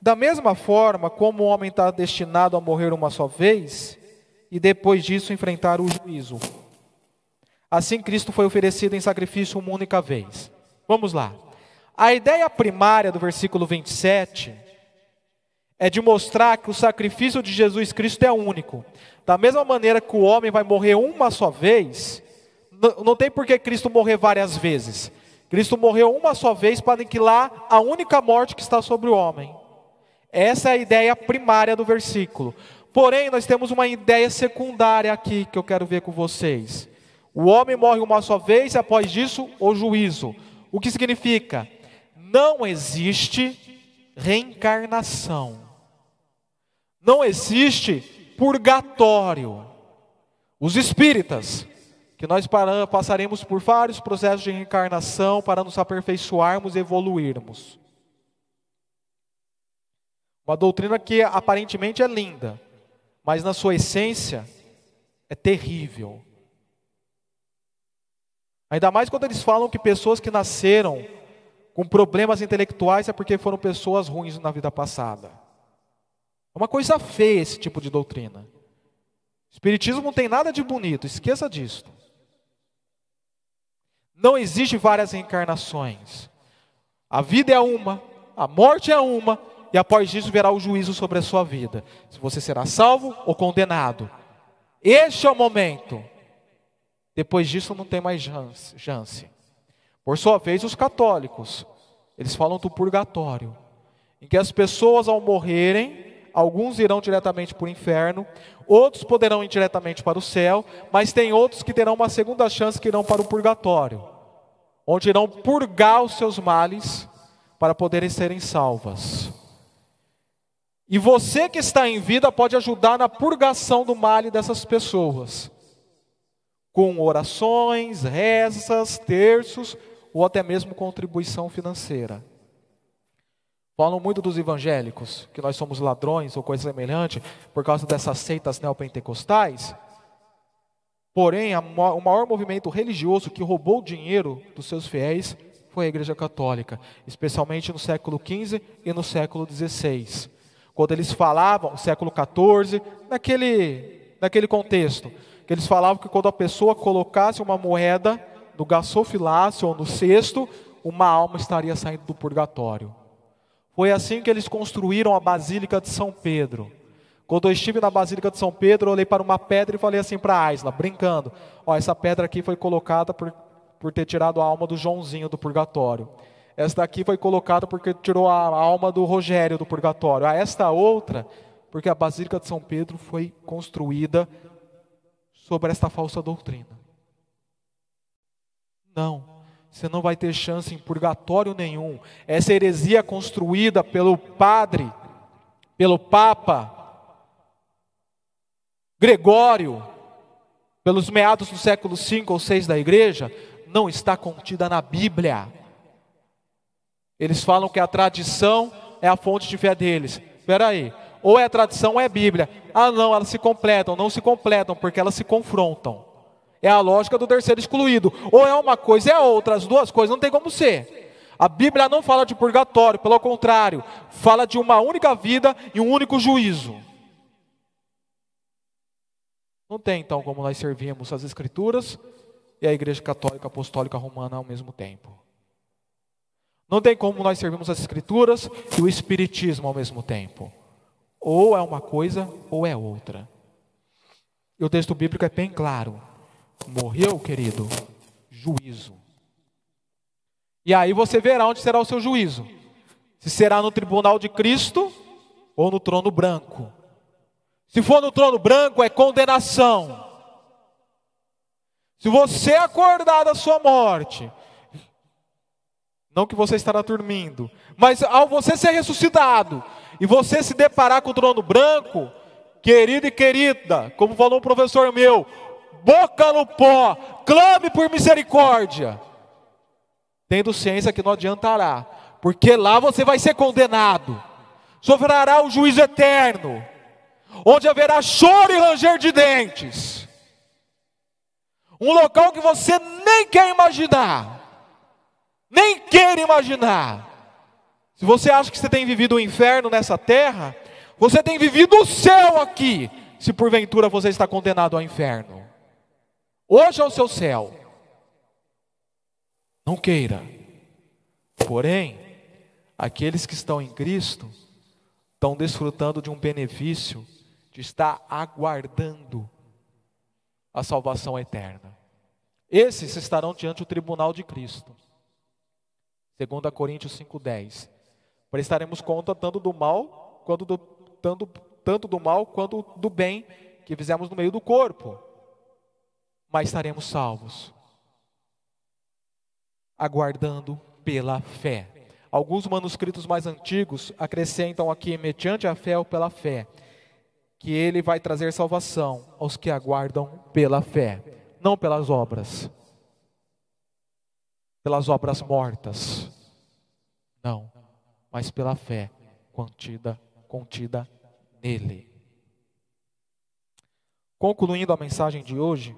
Da mesma forma como o homem está destinado a morrer uma só vez, e depois disso enfrentar o juízo. Assim Cristo foi oferecido em sacrifício uma única vez. Vamos lá. A ideia primária do versículo 27 é de mostrar que o sacrifício de Jesus Cristo é único. Da mesma maneira que o homem vai morrer uma só vez, não tem por que Cristo morrer várias vezes. Cristo morreu uma só vez para aniquilar a única morte que está sobre o homem. Essa é a ideia primária do versículo. Porém, nós temos uma ideia secundária aqui que eu quero ver com vocês. O homem morre uma só vez e após isso o juízo. O que significa? Não existe reencarnação. Não existe purgatório. Os espíritas, que nós passaremos por vários processos de reencarnação para nos aperfeiçoarmos e evoluirmos. Uma doutrina que aparentemente é linda, mas na sua essência é terrível. Ainda mais quando eles falam que pessoas que nasceram com problemas intelectuais é porque foram pessoas ruins na vida passada. É uma coisa feia esse tipo de doutrina. Espiritismo não tem nada de bonito, esqueça disso. Não existe várias reencarnações. A vida é uma, a morte é uma, e após isso verá o juízo sobre a sua vida. Se você será salvo ou condenado. Este é o momento. Depois disso não tem mais chance. Por sua vez, os católicos, eles falam do purgatório, em que as pessoas ao morrerem, alguns irão diretamente para o inferno, outros poderão ir diretamente para o céu, mas tem outros que terão uma segunda chance que irão para o purgatório, onde irão purgar os seus males para poderem serem salvas. E você que está em vida pode ajudar na purgação do mal dessas pessoas, com orações, rezas, terços ou até mesmo contribuição financeira. Falam muito dos evangélicos, que nós somos ladrões ou coisa semelhante, por causa dessas seitas neopentecostais. Porém, o maior movimento religioso que roubou dinheiro dos seus fiéis foi a Igreja Católica, especialmente no século XV e no século XVI. Quando eles falavam, século XIV, naquele, naquele contexto, que eles falavam que quando a pessoa colocasse uma moeda no gasofilácio ou no cesto, uma alma estaria saindo do purgatório. Foi assim que eles construíram a Basílica de São Pedro. Quando eu estive na Basílica de São Pedro, eu olhei para uma pedra e falei assim para a Aisla, brincando: Ó, essa pedra aqui foi colocada por, por ter tirado a alma do Joãozinho do purgatório. Esta daqui foi colocada porque tirou a alma do Rogério do purgatório. A esta outra, porque a Basílica de São Pedro foi construída sobre esta falsa doutrina. Não, você não vai ter chance em purgatório nenhum. Essa heresia construída pelo padre, pelo Papa Gregório, pelos meados do século V ou VI da igreja, não está contida na Bíblia. Eles falam que a tradição é a fonte de fé deles. Espera aí. Ou é tradição ou é Bíblia. Ah, não, elas se completam. Não se completam porque elas se confrontam. É a lógica do terceiro excluído. Ou é uma coisa é outra. As duas coisas não tem como ser. A Bíblia não fala de purgatório, pelo contrário, fala de uma única vida e um único juízo. Não tem então como nós servimos as Escrituras e a Igreja Católica Apostólica Romana ao mesmo tempo. Não tem como nós servirmos as Escrituras e o Espiritismo ao mesmo tempo. Ou é uma coisa ou é outra. E o texto bíblico é bem claro. Morreu, querido, juízo. E aí você verá onde será o seu juízo. Se será no tribunal de Cristo ou no trono branco. Se for no trono branco, é condenação. Se você acordar da sua morte não que você estará dormindo, mas ao você ser ressuscitado e você se deparar com o trono branco, querido e querida, como falou um professor meu, boca no pó, clame por misericórdia, tendo ciência que não adiantará, porque lá você vai ser condenado, sofrerá o juízo eterno, onde haverá choro e ranger de dentes, um local que você nem quer imaginar nem queira imaginar. Se você acha que você tem vivido o um inferno nessa terra, você tem vivido o céu aqui, se porventura você está condenado ao inferno. Hoje é o seu céu. Não queira. Porém, aqueles que estão em Cristo estão desfrutando de um benefício de estar aguardando a salvação eterna. Esses estarão diante do tribunal de Cristo. 2 Coríntios 5,10. Prestaremos conta tanto do mal, quanto do, tanto, tanto do mal quanto do bem que fizemos no meio do corpo. Mas estaremos salvos, aguardando pela fé. Alguns manuscritos mais antigos acrescentam aqui, mediante a fé ou pela fé, que ele vai trazer salvação aos que aguardam pela fé, não pelas obras pelas obras mortas. Não, mas pela fé contida, contida nele. Concluindo a mensagem de hoje,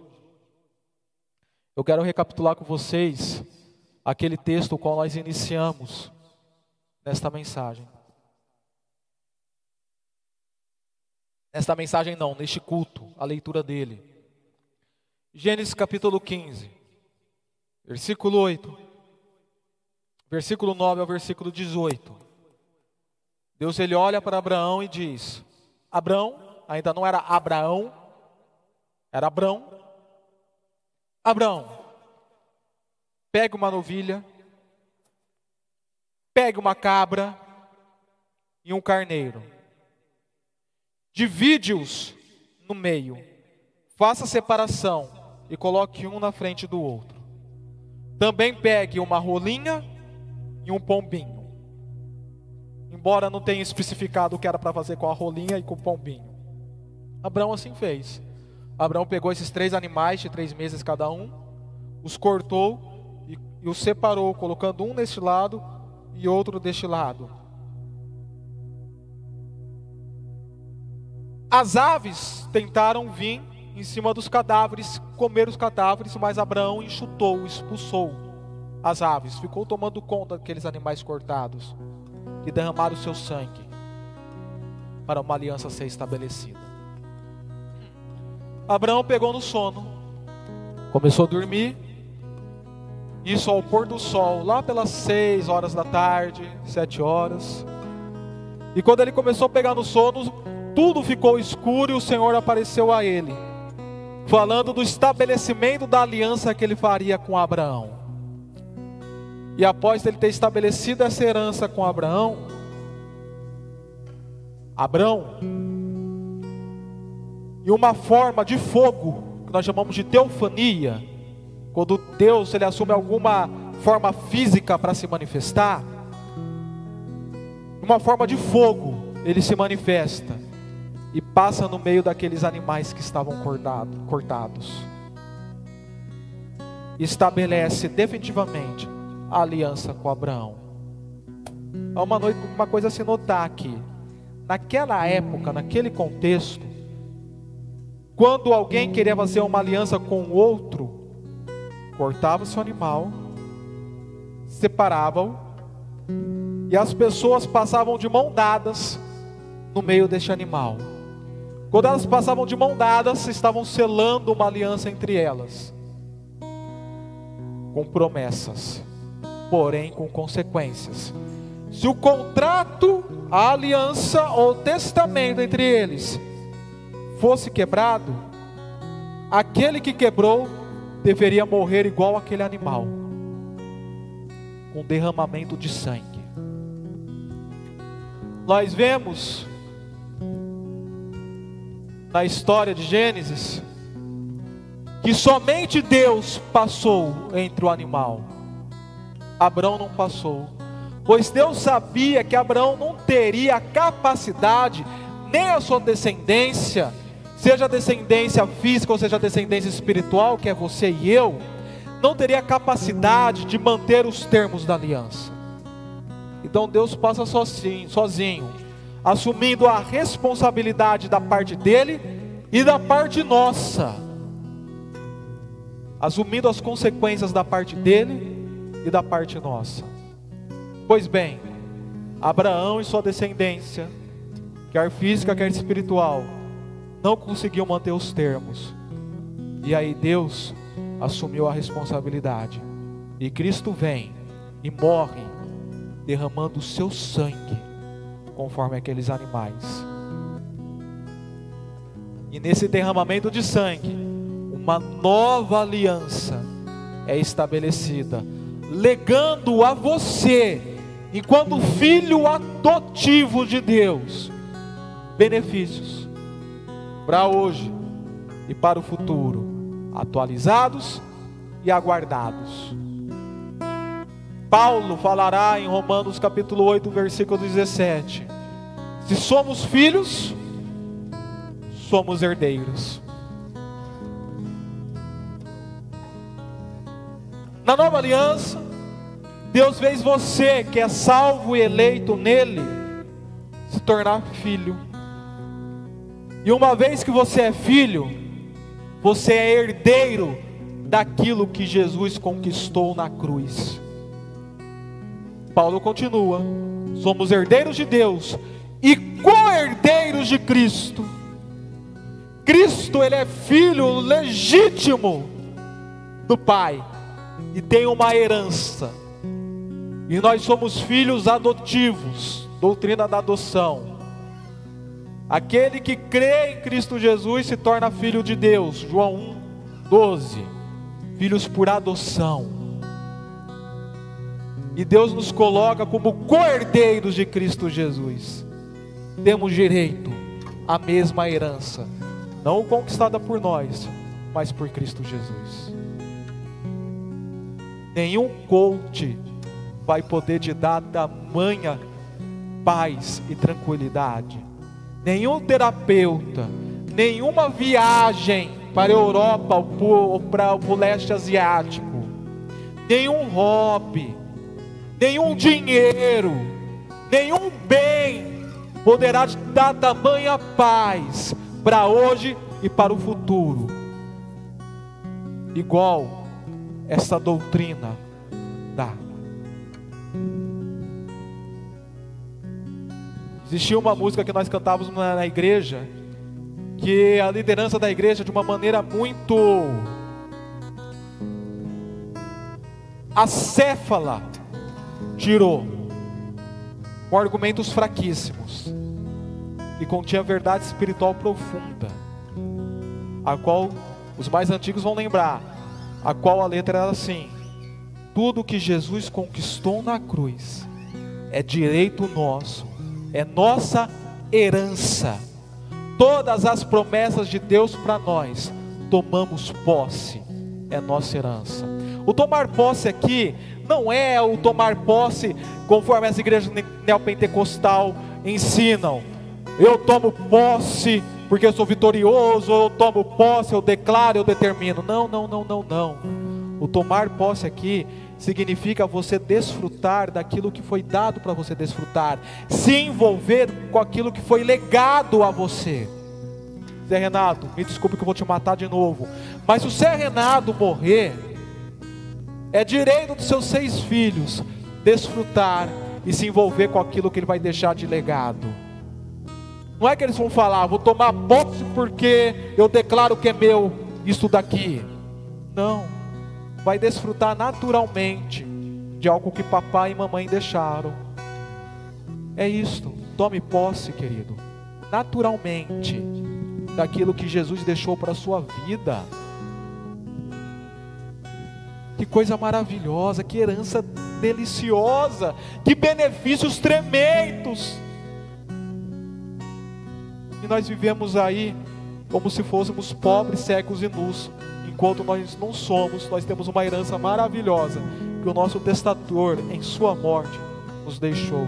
eu quero recapitular com vocês aquele texto o qual nós iniciamos nesta mensagem. Nesta mensagem não, neste culto, a leitura dele. Gênesis capítulo 15 versículo 8, versículo 9 ao versículo 18. Deus ele olha para Abraão e diz: Abraão, ainda não era Abraão, era Abraão. Abraão, pegue uma novilha, pegue uma cabra e um carneiro, divide-os no meio, faça separação e coloque um na frente do outro. Também pegue uma rolinha e um pombinho. Embora não tenha especificado o que era para fazer com a rolinha e com o pombinho. Abraão assim fez. Abraão pegou esses três animais de três meses cada um, os cortou e, e os separou, colocando um neste lado e outro deste lado. As aves tentaram vir em cima dos cadáveres, comer os cadáveres, mas Abraão enxutou, expulsou as aves, ficou tomando conta daqueles animais cortados e derramaram o seu sangue para uma aliança ser estabelecida. Abraão pegou no sono, começou a dormir, isso ao pôr do sol, lá pelas seis horas da tarde, sete horas. E quando ele começou a pegar no sono, tudo ficou escuro e o Senhor apareceu a ele falando do estabelecimento da aliança que ele faria com Abraão. E após ele ter estabelecido essa herança com Abraão, Abraão, e uma forma de fogo, que nós chamamos de teofania, quando Deus ele assume alguma forma física para se manifestar, uma forma de fogo, ele se manifesta e passa no meio daqueles animais que estavam cortado, cortados. Estabelece definitivamente a aliança com Abraão. Há uma, noite, uma coisa a se notar aqui. Naquela época, naquele contexto, quando alguém queria fazer uma aliança com o outro, cortava seu animal, separavam, e as pessoas passavam de mão dadas no meio deste animal. Quando elas passavam de mão dadas, estavam selando uma aliança entre elas, com promessas, porém com consequências. Se o contrato, a aliança ou o testamento entre eles fosse quebrado, aquele que quebrou deveria morrer igual aquele animal, com derramamento de sangue. Nós vemos na história de Gênesis, que somente Deus passou entre o animal. Abraão não passou, pois Deus sabia que Abraão não teria a capacidade, nem a sua descendência, seja descendência física ou seja descendência espiritual, que é você e eu, não teria capacidade de manter os termos da aliança. Então Deus passa sozinho, sozinho assumindo a responsabilidade da parte dele e da parte nossa, assumindo as consequências da parte dele e da parte nossa. Pois bem, Abraão e sua descendência, quer física, quer espiritual, não conseguiu manter os termos. E aí Deus assumiu a responsabilidade. E Cristo vem e morre derramando o seu sangue conforme aqueles animais. E nesse derramamento de sangue, uma nova aliança é estabelecida, legando a você, enquanto filho adotivo de Deus, benefícios para hoje e para o futuro, atualizados e aguardados. Paulo falará em Romanos capítulo 8, versículo 17: Se somos filhos, somos herdeiros. Na nova aliança, Deus fez você que é salvo e eleito nele se tornar filho. E uma vez que você é filho, você é herdeiro daquilo que Jesus conquistou na cruz. Paulo continua: somos herdeiros de Deus e co-herdeiros de Cristo. Cristo, ele é filho legítimo do Pai e tem uma herança. E nós somos filhos adotivos doutrina da adoção. Aquele que crê em Cristo Jesus se torna filho de Deus. João 1, 12. Filhos por adoção. E Deus nos coloca como cordeiros de Cristo Jesus. Temos direito à mesma herança, não conquistada por nós, mas por Cristo Jesus. Nenhum coach vai poder te dar tamanha paz e tranquilidade. Nenhum terapeuta, nenhuma viagem para a Europa ou para o leste asiático, nenhum hobby, nenhum dinheiro, nenhum bem poderá te dar tamanha paz para hoje e para o futuro, igual essa doutrina dá. Existia uma música que nós cantávamos na, na igreja, que a liderança da igreja, de uma maneira muito acéfala, tirou, com argumentos fraquíssimos, e continha verdade espiritual profunda, a qual os mais antigos vão lembrar, a qual a letra era assim: tudo que Jesus conquistou na cruz é direito nosso é nossa herança. Todas as promessas de Deus para nós, tomamos posse, é nossa herança. O tomar posse aqui não é o tomar posse conforme as igrejas neopentecostal ensinam. Eu tomo posse porque eu sou vitorioso, eu tomo posse, eu declaro, eu determino. Não, não, não, não, não. O tomar posse aqui significa você desfrutar daquilo que foi dado para você desfrutar, se envolver com aquilo que foi legado a você. Zé Renato, me desculpe que eu vou te matar de novo, mas se o Zé Renato morrer, é direito dos seus seis filhos desfrutar e se envolver com aquilo que ele vai deixar de legado. Não é que eles vão falar, vou tomar posse porque eu declaro que é meu isso daqui. Não vai desfrutar naturalmente de algo que papai e mamãe deixaram. É isto. Tome posse, querido, naturalmente daquilo que Jesus deixou para a sua vida. Que coisa maravilhosa, que herança deliciosa, que benefícios tremendos. E nós vivemos aí como se fôssemos pobres, cegos e nus enquanto nós não somos, nós temos uma herança maravilhosa que o nosso testador, em sua morte, nos deixou.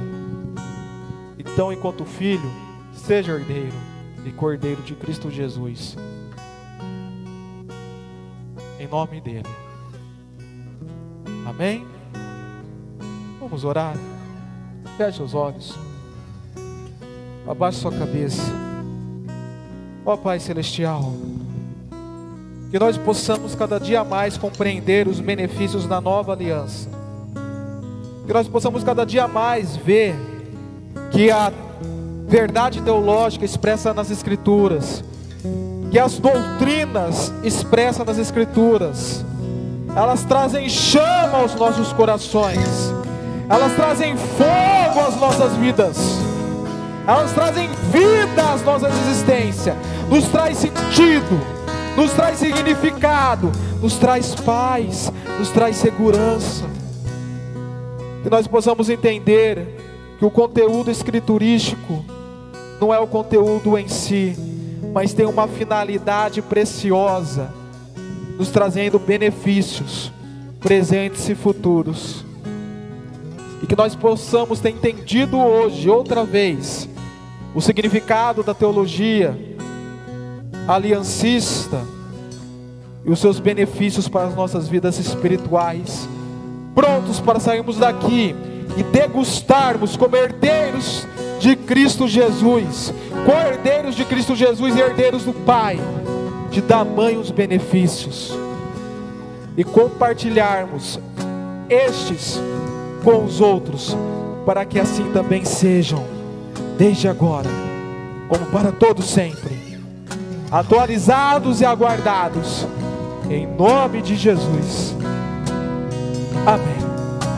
Então, enquanto filho, seja herdeiro e cordeiro de Cristo Jesus. Em nome dele. Amém? Vamos orar. Feche os olhos. Abaixe sua cabeça. Ó Pai Celestial. Que nós possamos cada dia mais compreender os benefícios da nova aliança. Que nós possamos cada dia mais ver que a verdade teológica expressa nas Escrituras, que as doutrinas expressas nas Escrituras, elas trazem chama aos nossos corações, elas trazem fogo às nossas vidas, elas trazem vida às nossas existências, nos traz sentido nos traz significado, nos traz paz, nos traz segurança. Que nós possamos entender que o conteúdo escriturístico não é o conteúdo em si, mas tem uma finalidade preciosa, nos trazendo benefícios presentes e futuros. E que nós possamos ter entendido hoje, outra vez, o significado da teologia aliancista e os seus benefícios para as nossas vidas espirituais, prontos para sairmos daqui e degustarmos como herdeiros de Cristo Jesus, co-herdeiros de Cristo Jesus e herdeiros do Pai, de tamanhos benefícios, e compartilharmos estes com os outros, para que assim também sejam, desde agora, como para todos sempre atualizados e aguardados, em nome de Jesus. Amém.